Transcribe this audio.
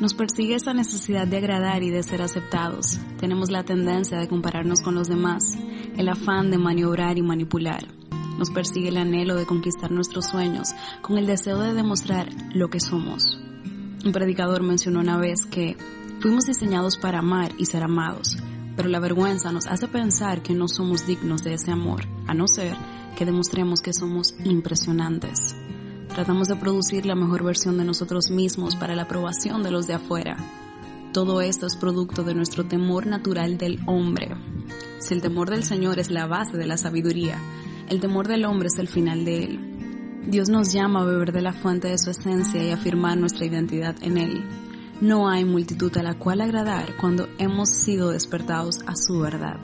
Nos persigue esa necesidad de agradar y de ser aceptados. Tenemos la tendencia de compararnos con los demás, el afán de maniobrar y manipular. Nos persigue el anhelo de conquistar nuestros sueños con el deseo de demostrar lo que somos. Un predicador mencionó una vez que fuimos diseñados para amar y ser amados, pero la vergüenza nos hace pensar que no somos dignos de ese amor, a no ser que demostremos que somos impresionantes. Tratamos de producir la mejor versión de nosotros mismos para la aprobación de los de afuera. Todo esto es producto de nuestro temor natural del hombre. Si el temor del Señor es la base de la sabiduría, el temor del hombre es el final de él. Dios nos llama a beber de la fuente de su esencia y afirmar nuestra identidad en Él. No hay multitud a la cual agradar cuando hemos sido despertados a su verdad.